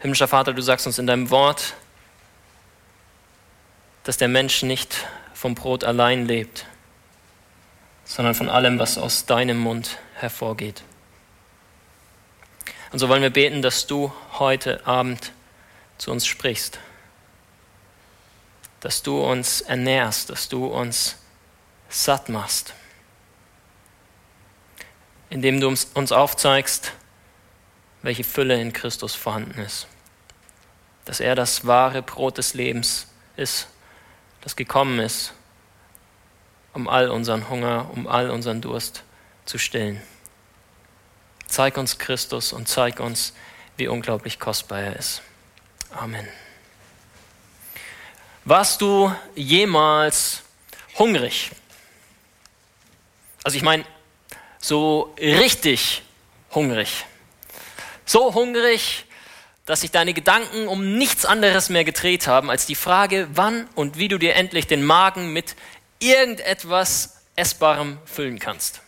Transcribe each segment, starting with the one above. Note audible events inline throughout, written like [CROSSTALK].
Himmlischer Vater, du sagst uns in deinem Wort, dass der Mensch nicht vom Brot allein lebt, sondern von allem, was aus deinem Mund hervorgeht. Und so wollen wir beten, dass du heute Abend zu uns sprichst, dass du uns ernährst, dass du uns satt machst, indem du uns aufzeigst, welche Fülle in Christus vorhanden ist, dass er das wahre Brot des Lebens ist, das gekommen ist, um all unseren Hunger, um all unseren Durst zu stillen. Zeig uns Christus und zeig uns, wie unglaublich kostbar er ist. Amen. Warst du jemals hungrig? Also ich meine, so richtig hungrig. So hungrig, dass sich deine Gedanken um nichts anderes mehr gedreht haben als die Frage, wann und wie du dir endlich den Magen mit irgendetwas Essbarem füllen kannst.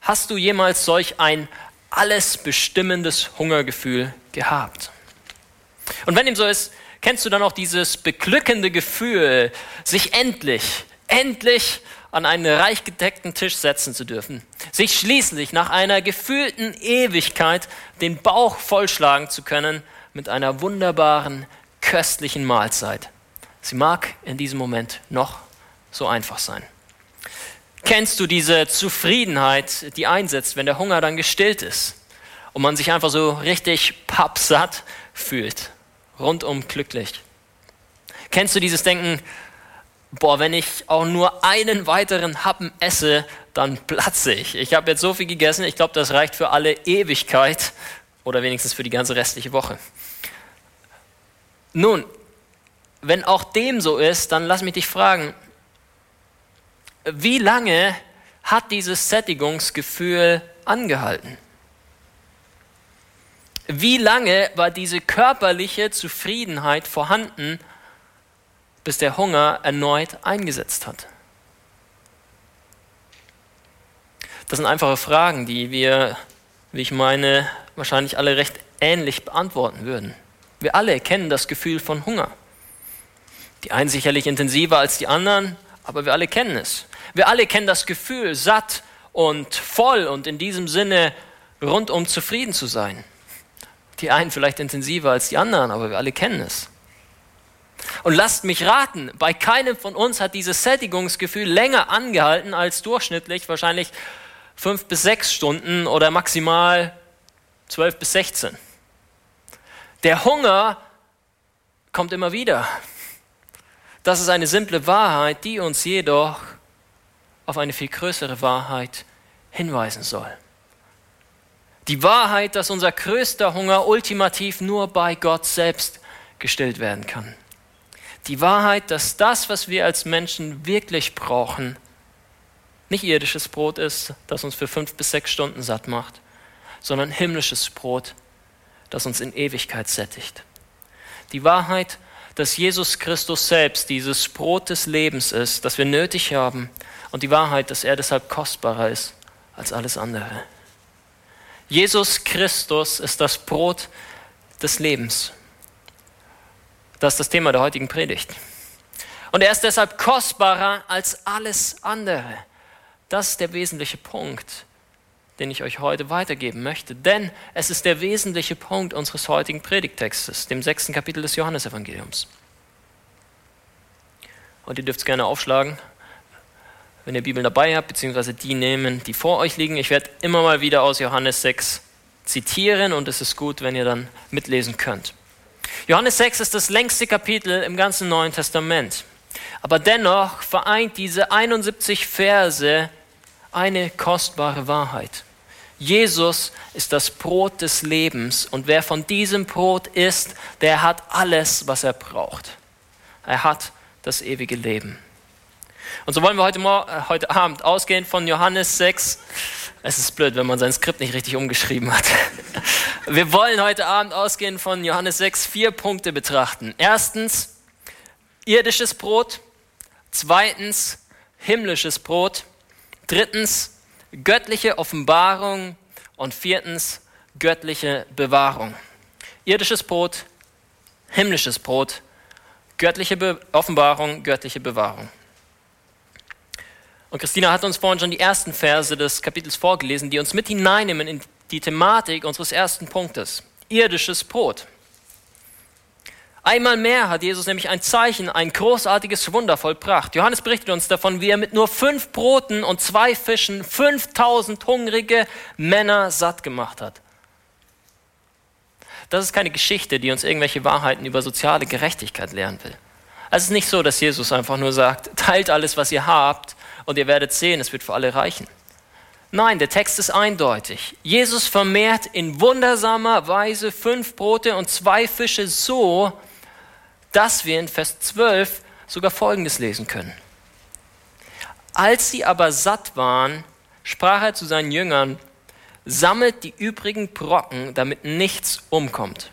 Hast du jemals solch ein alles bestimmendes Hungergefühl gehabt? Und wenn dem so ist, kennst du dann auch dieses beglückende Gefühl, sich endlich, endlich an einen reich gedeckten Tisch setzen zu dürfen, sich schließlich nach einer gefühlten Ewigkeit den Bauch vollschlagen zu können mit einer wunderbaren, köstlichen Mahlzeit. Sie mag in diesem Moment noch so einfach sein. Kennst du diese Zufriedenheit, die einsetzt, wenn der Hunger dann gestillt ist und man sich einfach so richtig pappsatt fühlt, rundum glücklich? Kennst du dieses Denken, boah, wenn ich auch nur einen weiteren Happen esse, dann platze ich. Ich habe jetzt so viel gegessen, ich glaube, das reicht für alle Ewigkeit oder wenigstens für die ganze restliche Woche. Nun, wenn auch dem so ist, dann lass mich dich fragen, wie lange hat dieses Sättigungsgefühl angehalten? Wie lange war diese körperliche Zufriedenheit vorhanden, bis der Hunger erneut eingesetzt hat? Das sind einfache Fragen, die wir, wie ich meine, wahrscheinlich alle recht ähnlich beantworten würden. Wir alle kennen das Gefühl von Hunger. Die einen sicherlich intensiver als die anderen, aber wir alle kennen es. Wir alle kennen das Gefühl, satt und voll und in diesem Sinne rundum zufrieden zu sein. Die einen vielleicht intensiver als die anderen, aber wir alle kennen es. Und lasst mich raten, bei keinem von uns hat dieses Sättigungsgefühl länger angehalten als durchschnittlich wahrscheinlich fünf bis sechs Stunden oder maximal zwölf bis sechzehn. Der Hunger kommt immer wieder. Das ist eine simple Wahrheit, die uns jedoch auf eine viel größere Wahrheit hinweisen soll. Die Wahrheit, dass unser größter Hunger ultimativ nur bei Gott selbst gestillt werden kann. Die Wahrheit, dass das, was wir als Menschen wirklich brauchen, nicht irdisches Brot ist, das uns für fünf bis sechs Stunden satt macht, sondern himmlisches Brot, das uns in Ewigkeit sättigt. Die Wahrheit, dass Jesus Christus selbst dieses Brot des Lebens ist, das wir nötig haben, und die Wahrheit, dass er deshalb kostbarer ist als alles andere. Jesus Christus ist das Brot des Lebens. Das ist das Thema der heutigen Predigt. Und er ist deshalb kostbarer als alles andere. Das ist der wesentliche Punkt, den ich euch heute weitergeben möchte. Denn es ist der wesentliche Punkt unseres heutigen Predigtextes, dem sechsten Kapitel des Johannesevangeliums. Und ihr dürft es gerne aufschlagen wenn ihr Bibeln dabei habt, beziehungsweise die nehmen, die vor euch liegen. Ich werde immer mal wieder aus Johannes 6 zitieren und es ist gut, wenn ihr dann mitlesen könnt. Johannes 6 ist das längste Kapitel im ganzen Neuen Testament. Aber dennoch vereint diese 71 Verse eine kostbare Wahrheit. Jesus ist das Brot des Lebens und wer von diesem Brot isst, der hat alles, was er braucht. Er hat das ewige Leben. Und so wollen wir heute, äh, heute Abend ausgehen von Johannes 6. Es ist blöd, wenn man sein Skript nicht richtig umgeschrieben hat. [LAUGHS] Wir wollen heute Abend ausgehen von Johannes 6 vier Punkte betrachten. Erstens, irdisches Brot. Zweitens, himmlisches Brot. Drittens, göttliche Offenbarung. Und viertens, göttliche Bewahrung. Irdisches Brot, himmlisches Brot, göttliche Be Offenbarung, göttliche Bewahrung. Und Christina hat uns vorhin schon die ersten Verse des Kapitels vorgelesen, die uns mit hineinnehmen in die Thematik unseres ersten Punktes. Irdisches Brot. Einmal mehr hat Jesus nämlich ein Zeichen, ein großartiges Wunder vollbracht. Johannes berichtet uns davon, wie er mit nur fünf Broten und zwei Fischen 5000 hungrige Männer satt gemacht hat. Das ist keine Geschichte, die uns irgendwelche Wahrheiten über soziale Gerechtigkeit lehren will. Es ist nicht so, dass Jesus einfach nur sagt, teilt alles, was ihr habt und ihr werdet sehen, es wird für alle reichen. Nein, der Text ist eindeutig. Jesus vermehrt in wundersamer Weise fünf Brote und zwei Fische so, dass wir in Vers 12 sogar Folgendes lesen können. Als sie aber satt waren, sprach er zu seinen Jüngern, sammelt die übrigen Brocken, damit nichts umkommt.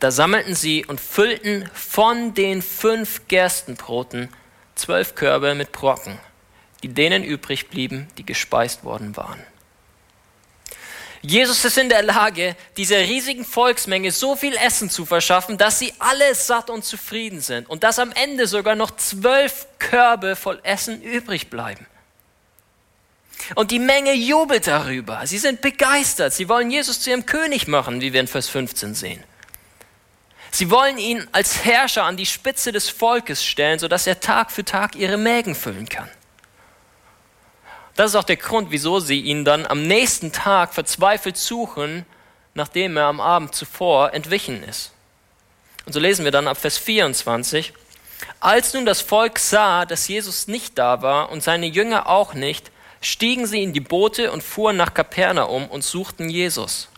Da sammelten sie und füllten von den fünf Gerstenbroten zwölf Körbe mit Brocken, die denen übrig blieben, die gespeist worden waren. Jesus ist in der Lage, dieser riesigen Volksmenge so viel Essen zu verschaffen, dass sie alle satt und zufrieden sind und dass am Ende sogar noch zwölf Körbe voll Essen übrig bleiben. Und die Menge jubelt darüber. Sie sind begeistert. Sie wollen Jesus zu ihrem König machen, wie wir in Vers 15 sehen. Sie wollen ihn als Herrscher an die Spitze des Volkes stellen, sodass er Tag für Tag ihre Mägen füllen kann. Das ist auch der Grund, wieso sie ihn dann am nächsten Tag verzweifelt suchen, nachdem er am Abend zuvor entwichen ist. Und so lesen wir dann ab Vers 24. Als nun das Volk sah, dass Jesus nicht da war und seine Jünger auch nicht, stiegen sie in die Boote und fuhren nach Kapernaum und suchten Jesus.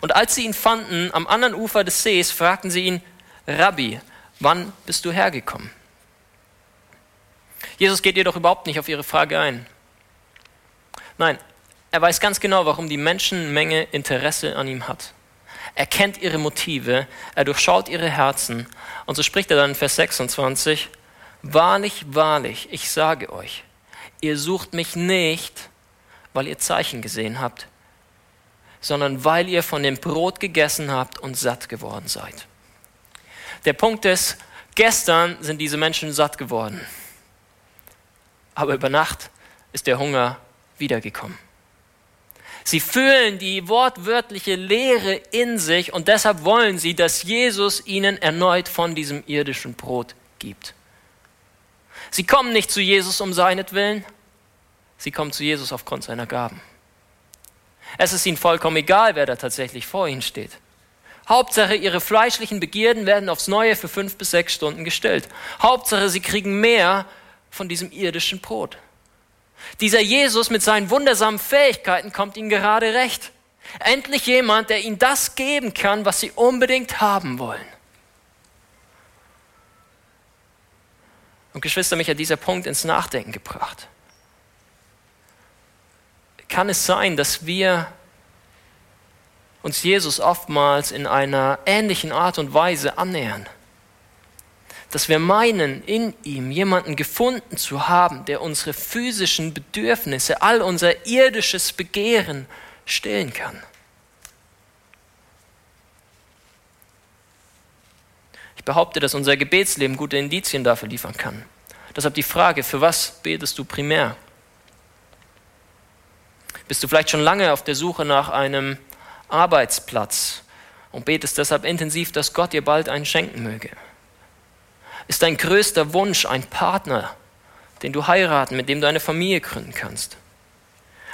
Und als sie ihn fanden am anderen Ufer des Sees, fragten sie ihn, Rabbi, wann bist du hergekommen? Jesus geht jedoch überhaupt nicht auf ihre Frage ein. Nein, er weiß ganz genau, warum die Menschenmenge Interesse an ihm hat. Er kennt ihre Motive, er durchschaut ihre Herzen. Und so spricht er dann in Vers 26, Wahrlich, wahrlich, ich sage euch, ihr sucht mich nicht, weil ihr Zeichen gesehen habt, sondern weil ihr von dem Brot gegessen habt und satt geworden seid. Der Punkt ist, gestern sind diese Menschen satt geworden, aber über Nacht ist der Hunger wiedergekommen. Sie fühlen die wortwörtliche Leere in sich und deshalb wollen sie, dass Jesus ihnen erneut von diesem irdischen Brot gibt. Sie kommen nicht zu Jesus um seinetwillen, sie kommen zu Jesus aufgrund seiner Gaben. Es ist ihnen vollkommen egal, wer da tatsächlich vor ihnen steht. Hauptsache, ihre fleischlichen Begierden werden aufs Neue für fünf bis sechs Stunden gestellt. Hauptsache, sie kriegen mehr von diesem irdischen Brot. Dieser Jesus mit seinen wundersamen Fähigkeiten kommt ihnen gerade recht. Endlich jemand, der ihnen das geben kann, was sie unbedingt haben wollen. Und Geschwister, mich hat dieser Punkt ins Nachdenken gebracht kann es sein, dass wir uns Jesus oftmals in einer ähnlichen Art und Weise annähern. Dass wir meinen, in ihm jemanden gefunden zu haben, der unsere physischen Bedürfnisse, all unser irdisches Begehren stillen kann. Ich behaupte, dass unser Gebetsleben gute Indizien dafür liefern kann. Deshalb die Frage, für was betest du primär? Bist du vielleicht schon lange auf der Suche nach einem Arbeitsplatz und betest deshalb intensiv, dass Gott dir bald einen schenken möge? Ist dein größter Wunsch ein Partner, den du heiraten, mit dem du eine Familie gründen kannst?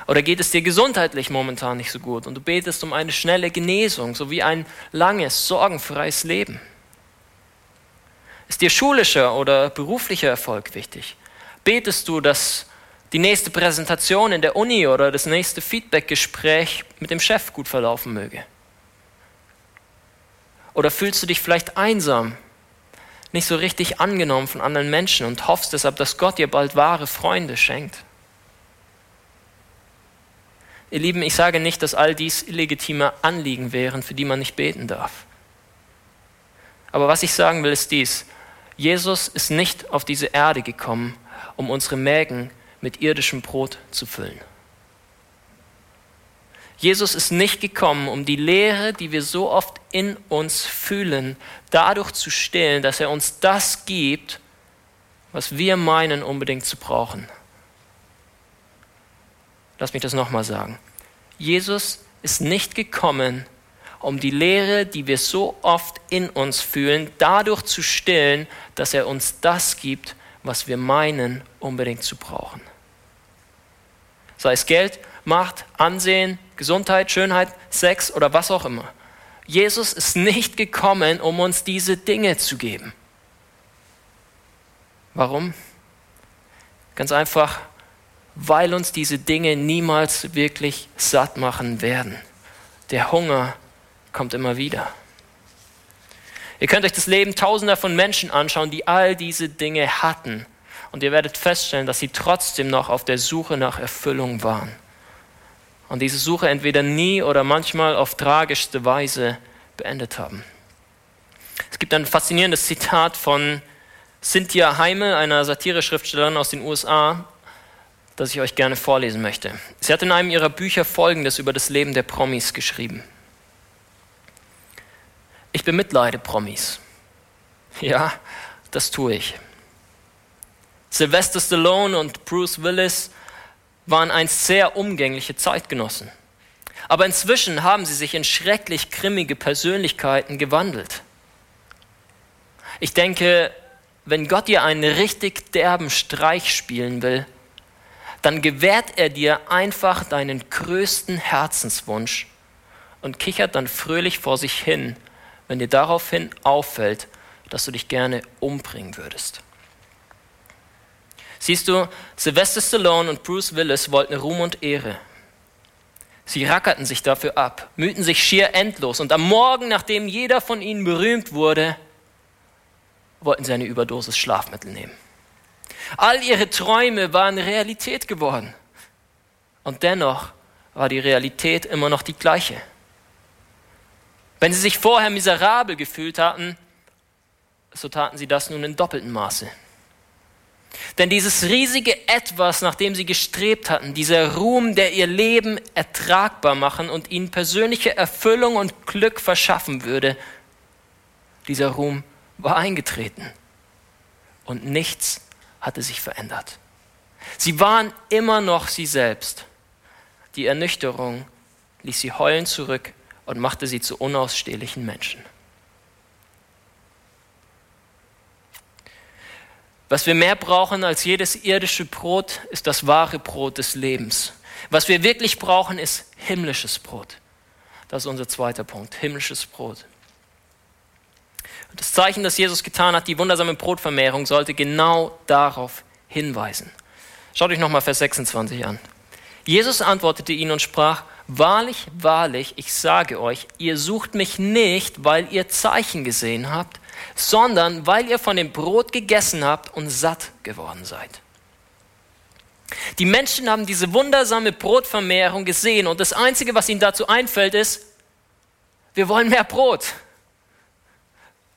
Oder geht es dir gesundheitlich momentan nicht so gut und du betest um eine schnelle Genesung sowie ein langes, sorgenfreies Leben? Ist dir schulischer oder beruflicher Erfolg wichtig? Betest du, dass die nächste Präsentation in der Uni oder das nächste Feedbackgespräch mit dem Chef gut verlaufen möge? Oder fühlst du dich vielleicht einsam, nicht so richtig angenommen von anderen Menschen und hoffst deshalb, dass Gott dir bald wahre Freunde schenkt? Ihr Lieben, ich sage nicht, dass all dies illegitime Anliegen wären, für die man nicht beten darf. Aber was ich sagen will, ist dies. Jesus ist nicht auf diese Erde gekommen, um unsere Mägen mit irdischem Brot zu füllen. Jesus ist nicht gekommen, um die Lehre, die wir so oft in uns fühlen, dadurch zu stillen, dass er uns das gibt, was wir meinen unbedingt zu brauchen. Lass mich das nochmal sagen. Jesus ist nicht gekommen, um die Lehre, die wir so oft in uns fühlen, dadurch zu stillen, dass er uns das gibt, was wir meinen unbedingt zu brauchen. Sei es Geld, Macht, Ansehen, Gesundheit, Schönheit, Sex oder was auch immer. Jesus ist nicht gekommen, um uns diese Dinge zu geben. Warum? Ganz einfach, weil uns diese Dinge niemals wirklich satt machen werden. Der Hunger kommt immer wieder. Ihr könnt euch das Leben tausender von Menschen anschauen, die all diese Dinge hatten. Und ihr werdet feststellen, dass sie trotzdem noch auf der Suche nach Erfüllung waren. Und diese Suche entweder nie oder manchmal auf tragischste Weise beendet haben. Es gibt ein faszinierendes Zitat von Cynthia Heime, einer Satireschriftstellerin aus den USA, das ich euch gerne vorlesen möchte. Sie hat in einem ihrer Bücher Folgendes über das Leben der Promis geschrieben. Ich bemitleide Promis. Ja, das tue ich. Sylvester Stallone und Bruce Willis waren einst sehr umgängliche Zeitgenossen. Aber inzwischen haben sie sich in schrecklich grimmige Persönlichkeiten gewandelt. Ich denke, wenn Gott dir einen richtig derben Streich spielen will, dann gewährt er dir einfach deinen größten Herzenswunsch und kichert dann fröhlich vor sich hin, wenn dir daraufhin auffällt, dass du dich gerne umbringen würdest. Siehst du, Sylvester Stallone und Bruce Willis wollten Ruhm und Ehre. Sie rackerten sich dafür ab, mühten sich schier endlos und am Morgen, nachdem jeder von ihnen berühmt wurde, wollten sie eine Überdosis Schlafmittel nehmen. All ihre Träume waren Realität geworden. Und dennoch war die Realität immer noch die gleiche. Wenn sie sich vorher miserabel gefühlt hatten, so taten sie das nun in doppeltem Maße. Denn dieses riesige Etwas, nach dem sie gestrebt hatten, dieser Ruhm, der ihr Leben ertragbar machen und ihnen persönliche Erfüllung und Glück verschaffen würde, dieser Ruhm war eingetreten und nichts hatte sich verändert. Sie waren immer noch sie selbst. Die Ernüchterung ließ sie heulen zurück und machte sie zu unausstehlichen Menschen. Was wir mehr brauchen als jedes irdische Brot, ist das wahre Brot des Lebens. Was wir wirklich brauchen, ist himmlisches Brot. Das ist unser zweiter Punkt, himmlisches Brot. Das Zeichen, das Jesus getan hat, die wundersame Brotvermehrung, sollte genau darauf hinweisen. Schaut euch nochmal Vers 26 an. Jesus antwortete ihnen und sprach, Wahrlich, wahrlich, ich sage euch, ihr sucht mich nicht, weil ihr Zeichen gesehen habt, sondern weil ihr von dem Brot gegessen habt und satt geworden seid. Die Menschen haben diese wundersame Brotvermehrung gesehen und das Einzige, was ihnen dazu einfällt, ist, wir wollen mehr Brot.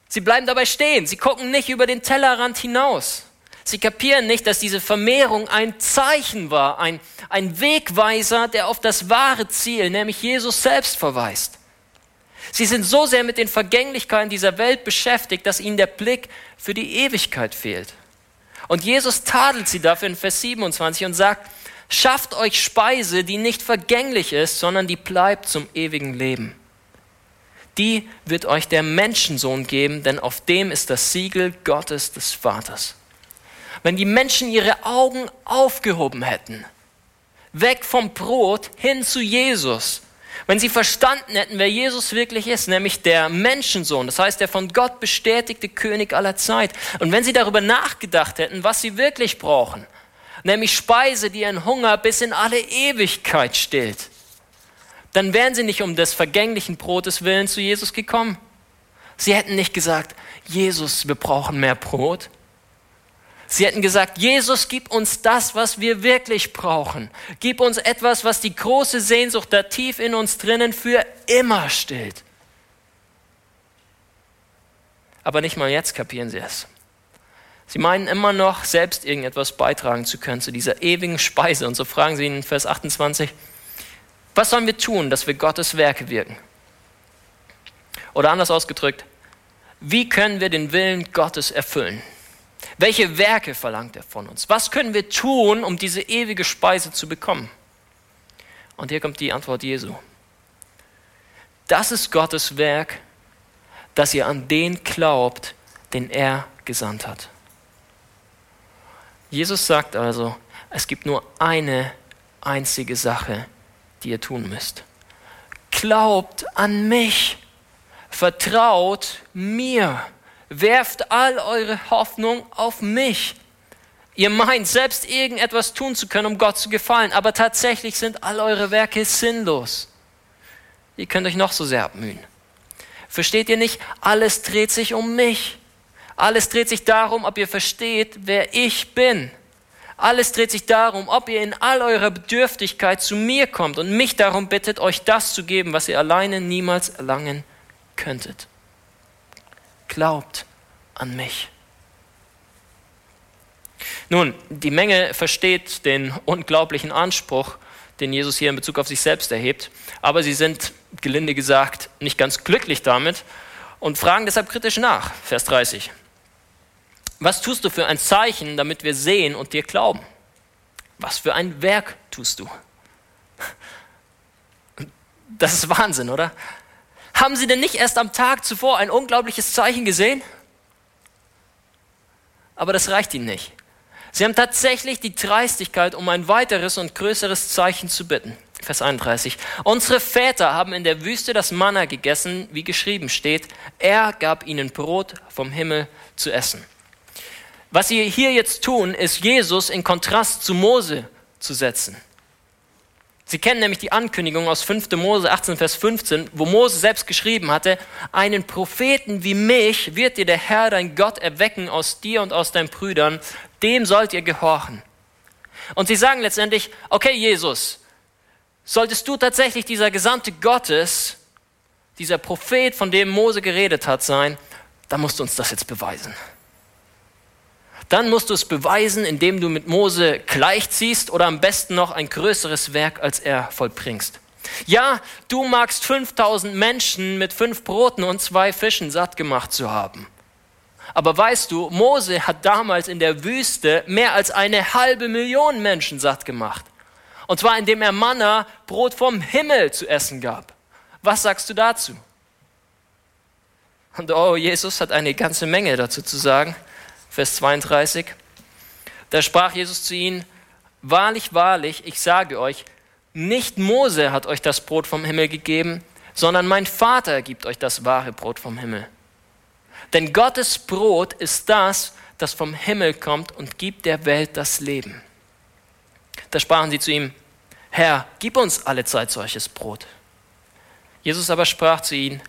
Sie bleiben dabei stehen. Sie gucken nicht über den Tellerrand hinaus. Sie kapieren nicht, dass diese Vermehrung ein Zeichen war, ein, ein Wegweiser, der auf das wahre Ziel, nämlich Jesus selbst verweist. Sie sind so sehr mit den Vergänglichkeiten dieser Welt beschäftigt, dass ihnen der Blick für die Ewigkeit fehlt. Und Jesus tadelt sie dafür in Vers 27 und sagt, schafft euch Speise, die nicht vergänglich ist, sondern die bleibt zum ewigen Leben die wird euch der Menschensohn geben, denn auf dem ist das Siegel Gottes des Vaters. Wenn die Menschen ihre Augen aufgehoben hätten, weg vom Brot hin zu Jesus, wenn sie verstanden hätten, wer Jesus wirklich ist, nämlich der Menschensohn, das heißt der von Gott bestätigte König aller Zeit, und wenn sie darüber nachgedacht hätten, was sie wirklich brauchen, nämlich Speise, die ihren Hunger bis in alle Ewigkeit stillt, dann wären sie nicht um des vergänglichen Brotes willen zu Jesus gekommen. Sie hätten nicht gesagt, Jesus, wir brauchen mehr Brot. Sie hätten gesagt, Jesus, gib uns das, was wir wirklich brauchen. Gib uns etwas, was die große Sehnsucht da tief in uns drinnen für immer stillt. Aber nicht mal jetzt kapieren sie es. Sie meinen immer noch, selbst irgendetwas beitragen zu können zu dieser ewigen Speise. Und so fragen sie ihn in Vers 28, Was sollen wir tun, dass wir Gottes Werke wirken? Oder anders ausgedrückt, wie können wir den Willen Gottes erfüllen? Welche Werke verlangt er von uns? Was können wir tun, um diese ewige Speise zu bekommen? Und hier kommt die Antwort Jesu. Das ist Gottes Werk, dass ihr an den glaubt, den er gesandt hat. Jesus sagt also, es gibt nur eine einzige Sache, die ihr tun müsst. Glaubt an mich, vertraut mir, werft all eure Hoffnung auf mich. Ihr meint selbst irgendetwas tun zu können, um Gott zu gefallen, aber tatsächlich sind all eure Werke sinnlos. Ihr könnt euch noch so sehr abmühen. Versteht ihr nicht? Alles dreht sich um mich. Alles dreht sich darum, ob ihr versteht, wer ich bin. Alles dreht sich darum, ob ihr in all eurer Bedürftigkeit zu mir kommt und mich darum bittet, euch das zu geben, was ihr alleine niemals erlangen könntet. Glaubt an mich. Nun, die Menge versteht den unglaublichen Anspruch, den Jesus hier in Bezug auf sich selbst erhebt, aber sie sind, gelinde gesagt, nicht ganz glücklich damit und fragen deshalb kritisch nach. Vers 30. Was tust du für ein Zeichen, damit wir sehen und dir glauben? Was für ein Werk tust du? Das ist Wahnsinn, oder? Haben Sie denn nicht erst am Tag zuvor ein unglaubliches Zeichen gesehen? Aber das reicht Ihnen nicht. Sie haben tatsächlich die Dreistigkeit, um ein weiteres und größeres Zeichen zu bitten. Vers 31. Unsere Väter haben in der Wüste das Manna gegessen, wie geschrieben steht. Er gab ihnen Brot vom Himmel zu essen. Was sie hier jetzt tun, ist Jesus in Kontrast zu Mose zu setzen. Sie kennen nämlich die Ankündigung aus 5. Mose 18, Vers 15, wo Mose selbst geschrieben hatte, einen Propheten wie mich wird dir der Herr, dein Gott, erwecken aus dir und aus deinen Brüdern, dem sollt ihr gehorchen. Und sie sagen letztendlich, okay Jesus, solltest du tatsächlich dieser Gesandte Gottes, dieser Prophet, von dem Mose geredet hat, sein, dann musst du uns das jetzt beweisen dann musst du es beweisen, indem du mit Mose gleichziehst oder am besten noch ein größeres Werk als er vollbringst. Ja, du magst 5000 Menschen mit fünf Broten und zwei Fischen satt gemacht zu haben. Aber weißt du, Mose hat damals in der Wüste mehr als eine halbe Million Menschen satt gemacht. Und zwar indem er Manna, Brot vom Himmel zu essen gab. Was sagst du dazu? Und oh, Jesus hat eine ganze Menge dazu zu sagen. Vers 32. Da sprach Jesus zu ihnen, Wahrlich, wahrlich, ich sage euch, nicht Mose hat euch das Brot vom Himmel gegeben, sondern mein Vater gibt euch das wahre Brot vom Himmel. Denn Gottes Brot ist das, das vom Himmel kommt und gibt der Welt das Leben. Da sprachen sie zu ihm, Herr, gib uns alle Zeit solches Brot. Jesus aber sprach zu ihnen,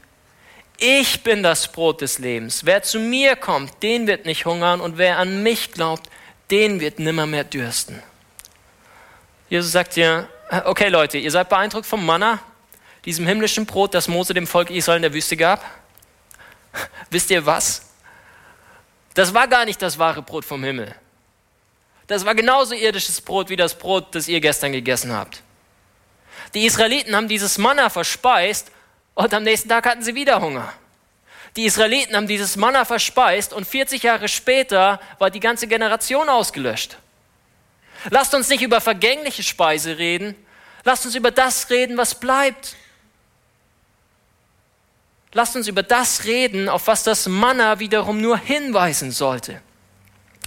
ich bin das Brot des Lebens. Wer zu mir kommt, den wird nicht hungern und wer an mich glaubt, den wird nimmer mehr dürsten. Jesus sagt dir, okay Leute, ihr seid beeindruckt vom Manna, diesem himmlischen Brot, das Mose dem Volk Israel in der Wüste gab. Wisst ihr was? Das war gar nicht das wahre Brot vom Himmel. Das war genauso irdisches Brot wie das Brot, das ihr gestern gegessen habt. Die Israeliten haben dieses Manna verspeist und am nächsten Tag hatten sie wieder Hunger. Die Israeliten haben dieses Manna verspeist und 40 Jahre später war die ganze Generation ausgelöscht. Lasst uns nicht über vergängliche Speise reden, lasst uns über das reden, was bleibt. Lasst uns über das reden, auf was das Manna wiederum nur hinweisen sollte.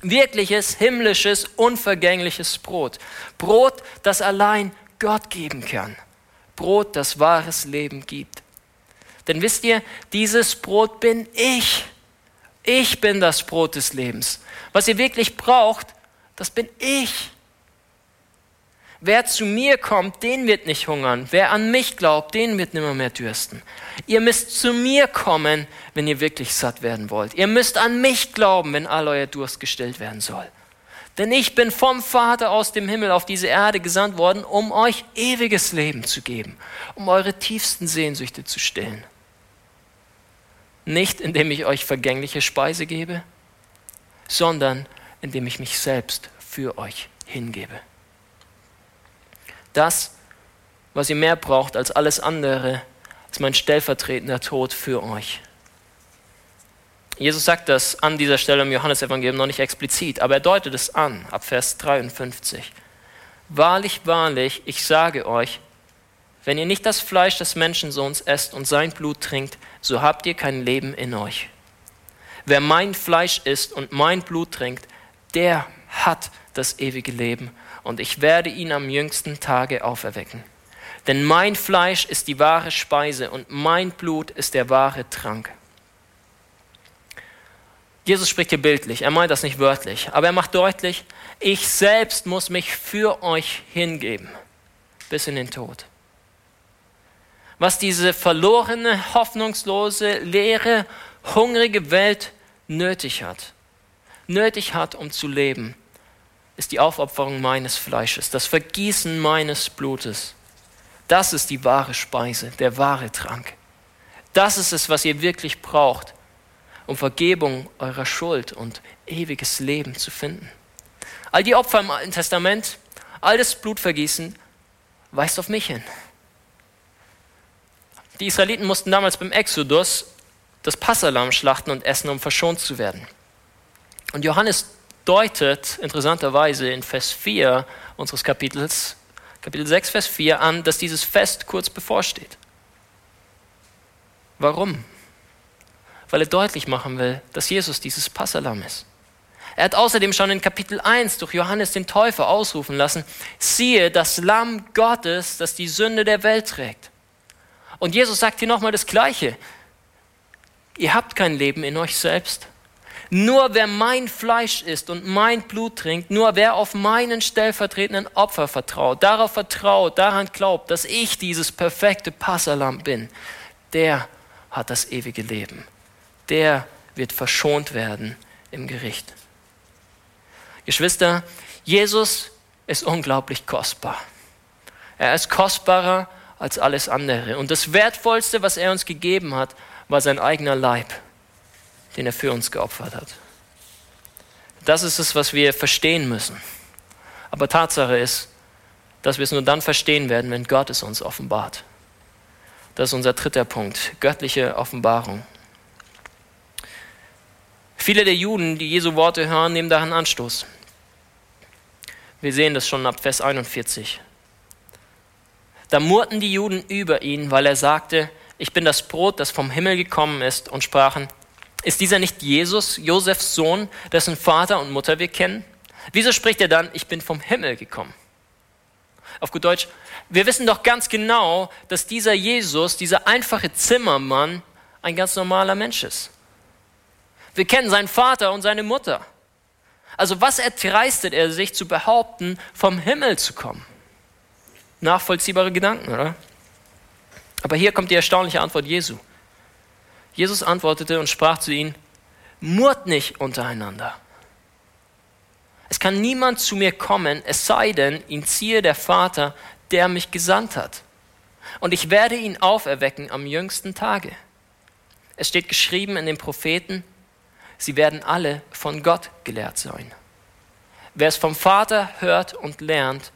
Wirkliches, himmlisches, unvergängliches Brot. Brot, das allein Gott geben kann. Brot, das wahres Leben gibt. Denn wisst ihr, dieses Brot bin ich. Ich bin das Brot des Lebens. Was ihr wirklich braucht, das bin ich. Wer zu mir kommt, den wird nicht hungern. Wer an mich glaubt, den wird nimmer mehr dürsten. Ihr müsst zu mir kommen, wenn ihr wirklich satt werden wollt. Ihr müsst an mich glauben, wenn all euer Durst gestillt werden soll. Denn ich bin vom Vater aus dem Himmel auf diese Erde gesandt worden, um euch ewiges Leben zu geben, um eure tiefsten Sehnsüchte zu stillen. Nicht indem ich euch vergängliche Speise gebe, sondern indem ich mich selbst für euch hingebe. Das, was ihr mehr braucht als alles andere, ist mein stellvertretender Tod für euch. Jesus sagt das an dieser Stelle im Johannesevangelium noch nicht explizit, aber er deutet es an, ab Vers 53. Wahrlich, wahrlich, ich sage euch, wenn ihr nicht das Fleisch des Menschensohns esst und sein Blut trinkt, so habt ihr kein Leben in euch. Wer mein Fleisch isst und mein Blut trinkt, der hat das ewige Leben und ich werde ihn am jüngsten Tage auferwecken. Denn mein Fleisch ist die wahre Speise und mein Blut ist der wahre Trank. Jesus spricht hier bildlich, er meint das nicht wörtlich, aber er macht deutlich, ich selbst muss mich für euch hingeben, bis in den Tod. Was diese verlorene, hoffnungslose, leere, hungrige Welt nötig hat, nötig hat, um zu leben, ist die Aufopferung meines Fleisches, das Vergießen meines Blutes. Das ist die wahre Speise, der wahre Trank. Das ist es, was ihr wirklich braucht, um Vergebung eurer Schuld und ewiges Leben zu finden. All die Opfer im Alten Testament, all das Blutvergießen weist auf mich hin. Die Israeliten mussten damals beim Exodus das Passalam schlachten und essen, um verschont zu werden. Und Johannes deutet interessanterweise in Vers 4 unseres Kapitels, Kapitel 6, Vers 4 an, dass dieses Fest kurz bevorsteht. Warum? Weil er deutlich machen will, dass Jesus dieses Passalam ist. Er hat außerdem schon in Kapitel 1 durch Johannes den Täufer ausrufen lassen, siehe das Lamm Gottes, das die Sünde der Welt trägt. Und Jesus sagt hier nochmal das Gleiche. Ihr habt kein Leben in euch selbst. Nur wer mein Fleisch isst und mein Blut trinkt, nur wer auf meinen stellvertretenden Opfer vertraut, darauf vertraut, daran glaubt, dass ich dieses perfekte Passalam bin, der hat das ewige Leben. Der wird verschont werden im Gericht. Geschwister, Jesus ist unglaublich kostbar. Er ist kostbarer als alles andere. Und das Wertvollste, was er uns gegeben hat, war sein eigener Leib den er für uns geopfert hat. Das ist es, was wir verstehen müssen. Aber Tatsache ist, dass wir es nur dann verstehen werden, wenn Gott es uns offenbart. Das ist unser dritter Punkt, göttliche Offenbarung. Viele der Juden, die Jesu Worte hören, nehmen daran Anstoß. Wir sehen das schon ab Vers 41. Da murrten die Juden über ihn, weil er sagte, ich bin das Brot, das vom Himmel gekommen ist, und sprachen, ist dieser nicht Jesus, Josefs Sohn, dessen Vater und Mutter wir kennen? Wieso spricht er dann, ich bin vom Himmel gekommen? Auf gut Deutsch, wir wissen doch ganz genau, dass dieser Jesus, dieser einfache Zimmermann, ein ganz normaler Mensch ist. Wir kennen seinen Vater und seine Mutter. Also was erdreistet er sich zu behaupten, vom Himmel zu kommen? Nachvollziehbare Gedanken, oder? Aber hier kommt die erstaunliche Antwort Jesu. Jesus antwortete und sprach zu ihnen, murrt nicht untereinander. Es kann niemand zu mir kommen, es sei denn, ihn ziehe der Vater, der mich gesandt hat. Und ich werde ihn auferwecken am jüngsten Tage. Es steht geschrieben in den Propheten, sie werden alle von Gott gelehrt sein. Wer es vom Vater hört und lernt,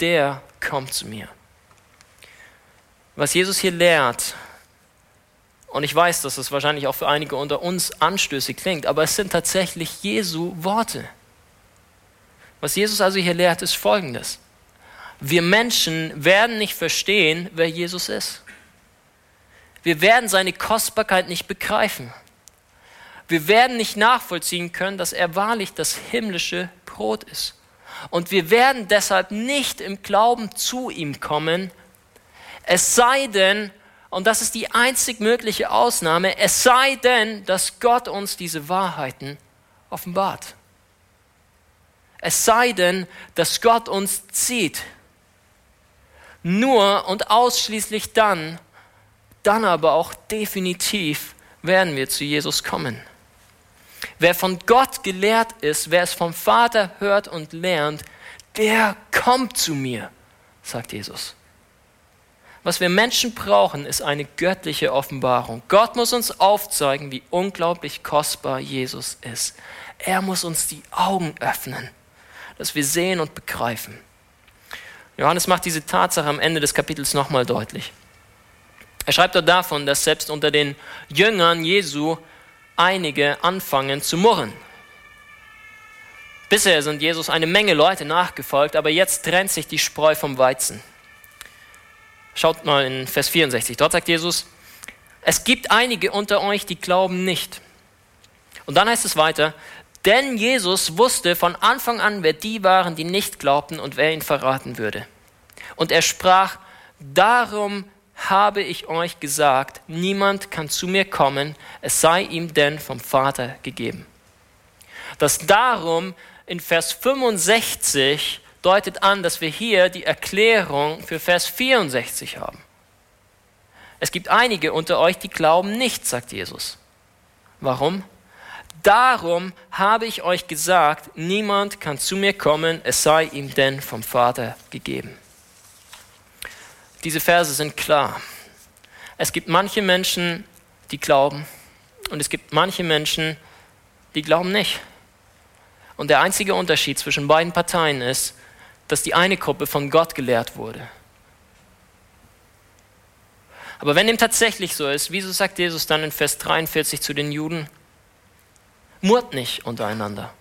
der kommt zu mir. Was Jesus hier lehrt, und ich weiß, dass es wahrscheinlich auch für einige unter uns anstößig klingt, aber es sind tatsächlich Jesu Worte. Was Jesus also hier lehrt, ist Folgendes. Wir Menschen werden nicht verstehen, wer Jesus ist. Wir werden seine Kostbarkeit nicht begreifen. Wir werden nicht nachvollziehen können, dass er wahrlich das himmlische Brot ist. Und wir werden deshalb nicht im Glauben zu ihm kommen, es sei denn, und das ist die einzig mögliche Ausnahme, es sei denn, dass Gott uns diese Wahrheiten offenbart. Es sei denn, dass Gott uns zieht. Nur und ausschließlich dann, dann aber auch definitiv werden wir zu Jesus kommen. Wer von Gott gelehrt ist, wer es vom Vater hört und lernt, der kommt zu mir, sagt Jesus. Was wir Menschen brauchen, ist eine göttliche Offenbarung. Gott muss uns aufzeigen, wie unglaublich kostbar Jesus ist. Er muss uns die Augen öffnen, dass wir sehen und begreifen. Johannes macht diese Tatsache am Ende des Kapitels nochmal deutlich. Er schreibt dort davon, dass selbst unter den Jüngern Jesu einige anfangen zu murren. Bisher sind Jesus eine Menge Leute nachgefolgt, aber jetzt trennt sich die Spreu vom Weizen. Schaut mal in Vers 64. Dort sagt Jesus, es gibt einige unter euch, die glauben nicht. Und dann heißt es weiter, denn Jesus wusste von Anfang an, wer die waren, die nicht glaubten und wer ihn verraten würde. Und er sprach, darum habe ich euch gesagt, niemand kann zu mir kommen, es sei ihm denn vom Vater gegeben. Das darum in Vers 65 deutet an, dass wir hier die Erklärung für Vers 64 haben. Es gibt einige unter euch, die glauben nicht, sagt Jesus. Warum? Darum habe ich euch gesagt, niemand kann zu mir kommen, es sei ihm denn vom Vater gegeben. Diese Verse sind klar. Es gibt manche Menschen, die glauben und es gibt manche Menschen, die glauben nicht. Und der einzige Unterschied zwischen beiden Parteien ist, dass die eine Gruppe von Gott gelehrt wurde. Aber wenn dem tatsächlich so ist, wieso sagt Jesus dann in Vers 43 zu den Juden, Murrt nicht untereinander.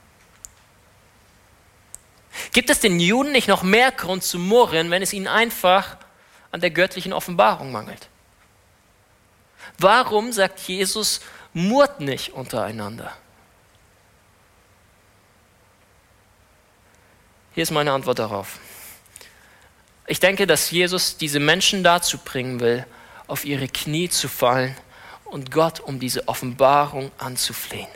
Gibt es den Juden nicht noch mehr Grund zu murren, wenn es ihnen einfach an der göttlichen Offenbarung mangelt? Warum sagt Jesus, murrt nicht untereinander? Hier ist meine Antwort darauf. Ich denke, dass Jesus diese Menschen dazu bringen will, auf ihre Knie zu fallen und Gott um diese Offenbarung anzuflehen.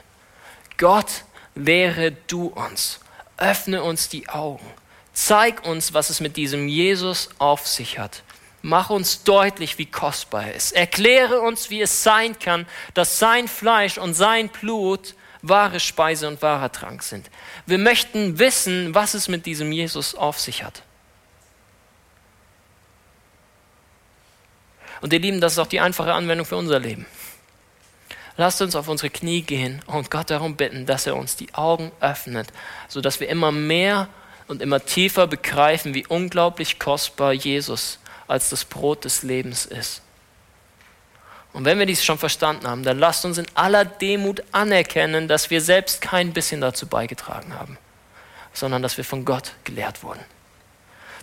Gott, lehre du uns, öffne uns die Augen, zeig uns, was es mit diesem Jesus auf sich hat. Mach uns deutlich, wie kostbar er ist. Erkläre uns, wie es sein kann, dass sein Fleisch und sein Blut wahre Speise und wahrer Trank sind. Wir möchten wissen, was es mit diesem Jesus auf sich hat. Und ihr Lieben, das ist auch die einfache Anwendung für unser Leben. Lasst uns auf unsere Knie gehen und Gott darum bitten, dass er uns die Augen öffnet, sodass wir immer mehr und immer tiefer begreifen, wie unglaublich kostbar Jesus als das Brot des Lebens ist. Und wenn wir dies schon verstanden haben, dann lasst uns in aller Demut anerkennen, dass wir selbst kein bisschen dazu beigetragen haben, sondern dass wir von Gott gelehrt wurden.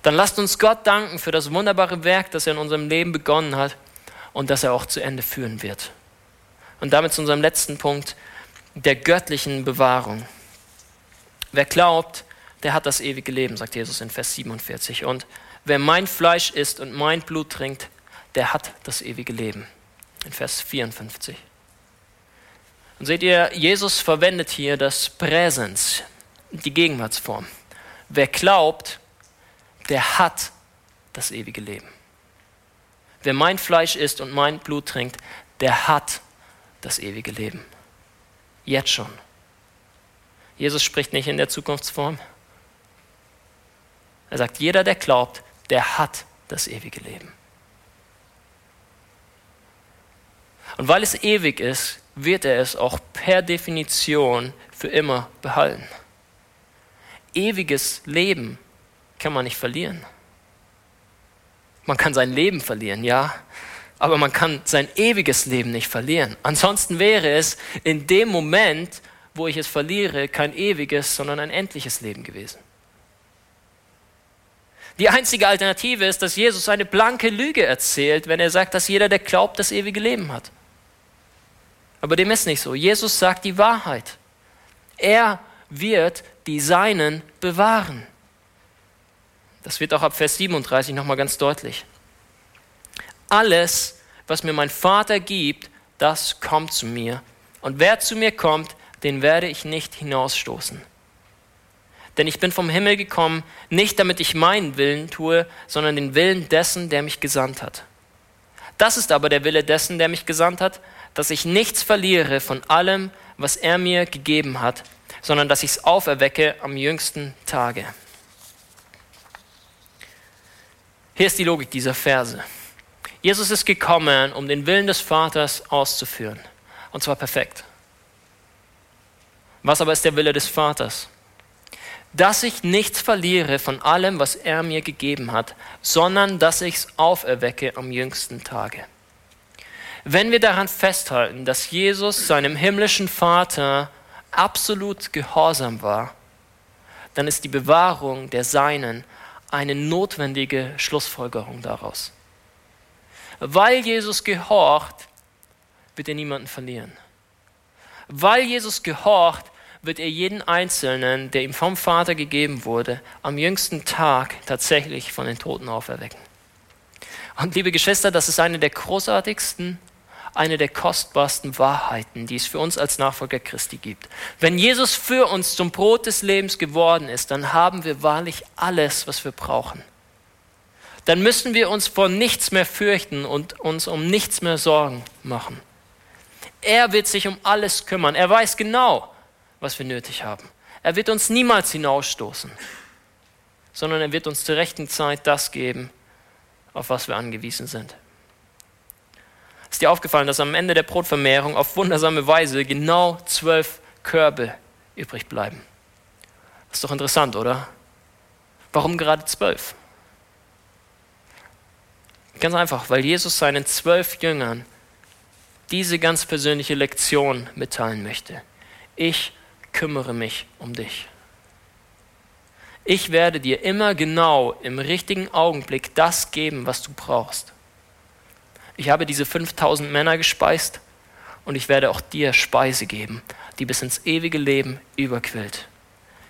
Dann lasst uns Gott danken für das wunderbare Werk, das er in unserem Leben begonnen hat und das er auch zu Ende führen wird. Und damit zu unserem letzten Punkt, der göttlichen Bewahrung. Wer glaubt, der hat das ewige Leben, sagt Jesus in Vers 47. Und wer mein Fleisch isst und mein Blut trinkt, der hat das ewige Leben. In Vers 54. Und seht ihr, Jesus verwendet hier das Präsens, die Gegenwartsform. Wer glaubt, der hat das ewige Leben. Wer mein Fleisch isst und mein Blut trinkt, der hat das ewige Leben. Jetzt schon. Jesus spricht nicht in der Zukunftsform. Er sagt, jeder, der glaubt, der hat das ewige Leben. Und weil es ewig ist, wird er es auch per Definition für immer behalten. Ewiges Leben kann man nicht verlieren. Man kann sein Leben verlieren, ja, aber man kann sein ewiges Leben nicht verlieren. Ansonsten wäre es in dem Moment, wo ich es verliere, kein ewiges, sondern ein endliches Leben gewesen. Die einzige Alternative ist, dass Jesus eine blanke Lüge erzählt, wenn er sagt, dass jeder, der glaubt, das ewige Leben hat. Aber dem ist nicht so. Jesus sagt die Wahrheit. Er wird die Seinen bewahren. Das wird auch ab Vers 37 nochmal ganz deutlich alles, was mir mein Vater gibt, das kommt zu mir. Und wer zu mir kommt, den werde ich nicht hinausstoßen. Denn ich bin vom Himmel gekommen, nicht damit ich meinen Willen tue, sondern den Willen dessen, der mich gesandt hat. Das ist aber der Wille dessen, der mich gesandt hat, dass ich nichts verliere von allem, was er mir gegeben hat, sondern dass ich es auferwecke am jüngsten Tage. Hier ist die Logik dieser Verse. Jesus ist gekommen, um den Willen des Vaters auszuführen. Und zwar perfekt. Was aber ist der Wille des Vaters? Dass ich nichts verliere von allem, was er mir gegeben hat, sondern dass ich es auferwecke am jüngsten Tage. Wenn wir daran festhalten, dass Jesus seinem himmlischen Vater absolut gehorsam war, dann ist die Bewahrung der Seinen eine notwendige Schlussfolgerung daraus. Weil Jesus gehorcht, wird er niemanden verlieren. Weil Jesus gehorcht, wird er jeden Einzelnen, der ihm vom Vater gegeben wurde, am jüngsten Tag tatsächlich von den Toten auferwecken. Und liebe Geschwister, das ist eine der großartigsten, eine der kostbarsten Wahrheiten, die es für uns als Nachfolger Christi gibt. Wenn Jesus für uns zum Brot des Lebens geworden ist, dann haben wir wahrlich alles, was wir brauchen. Dann müssen wir uns vor nichts mehr fürchten und uns um nichts mehr Sorgen machen. Er wird sich um alles kümmern. Er weiß genau, was wir nötig haben. Er wird uns niemals hinausstoßen, sondern er wird uns zur rechten Zeit das geben, auf was wir angewiesen sind. Ist dir aufgefallen, dass am Ende der Brotvermehrung auf wundersame Weise genau zwölf Körbe übrig bleiben? Ist doch interessant, oder? Warum gerade zwölf? Ganz einfach, weil Jesus seinen zwölf Jüngern diese ganz persönliche Lektion mitteilen möchte. Ich kümmere mich um dich. Ich werde dir immer genau im richtigen Augenblick das geben, was du brauchst. Ich habe diese 5000 Männer gespeist und ich werde auch dir Speise geben, die bis ins ewige Leben überquillt.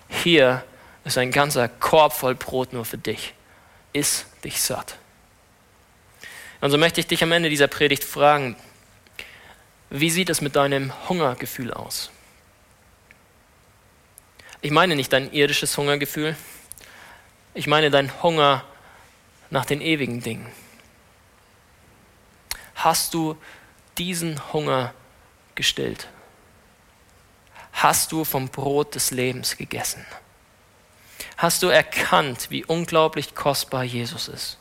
Hier ist ein ganzer Korb voll Brot nur für dich. Iss dich satt. Und so möchte ich dich am Ende dieser Predigt fragen, wie sieht es mit deinem Hungergefühl aus? Ich meine nicht dein irdisches Hungergefühl, ich meine dein Hunger nach den ewigen Dingen. Hast du diesen Hunger gestillt? Hast du vom Brot des Lebens gegessen? Hast du erkannt, wie unglaublich kostbar Jesus ist?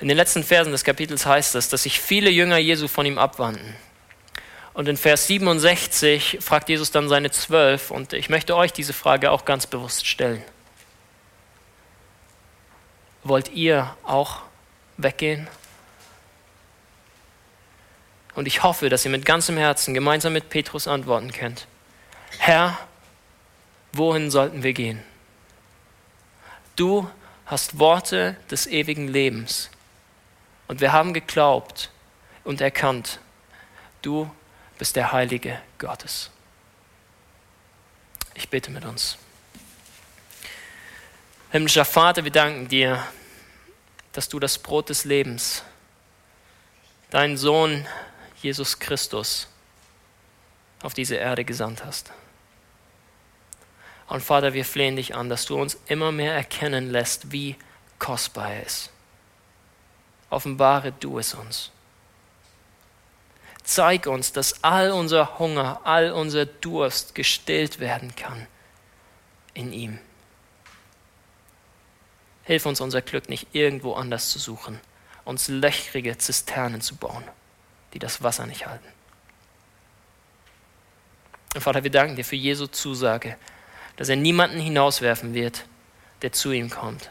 In den letzten Versen des Kapitels heißt es, dass sich viele Jünger Jesu von ihm abwandten. Und in Vers 67 fragt Jesus dann seine Zwölf, und ich möchte euch diese Frage auch ganz bewusst stellen. Wollt ihr auch weggehen? Und ich hoffe, dass ihr mit ganzem Herzen gemeinsam mit Petrus antworten könnt. Herr, wohin sollten wir gehen? Du hast Worte des ewigen Lebens. Und wir haben geglaubt und erkannt, du bist der Heilige Gottes. Ich bete mit uns. Himmlischer Vater, wir danken dir, dass du das Brot des Lebens, deinen Sohn Jesus Christus, auf diese Erde gesandt hast. Und Vater, wir flehen dich an, dass du uns immer mehr erkennen lässt, wie kostbar er ist. Offenbare du es uns. Zeig uns, dass all unser Hunger, all unser Durst gestillt werden kann in ihm. Hilf uns, unser Glück nicht irgendwo anders zu suchen, uns löchrige Zisternen zu bauen, die das Wasser nicht halten. Und Vater, wir danken dir für Jesu Zusage, dass er niemanden hinauswerfen wird, der zu ihm kommt,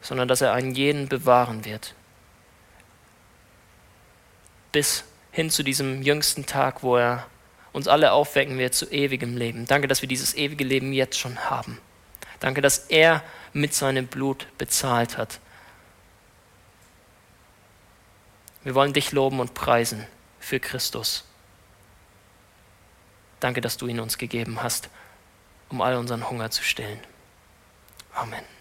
sondern dass er einen jeden bewahren wird. Bis hin zu diesem jüngsten Tag, wo er uns alle aufwecken wird zu ewigem Leben. Danke, dass wir dieses ewige Leben jetzt schon haben. Danke, dass er mit seinem Blut bezahlt hat. Wir wollen dich loben und preisen für Christus. Danke, dass du ihn uns gegeben hast, um all unseren Hunger zu stillen. Amen.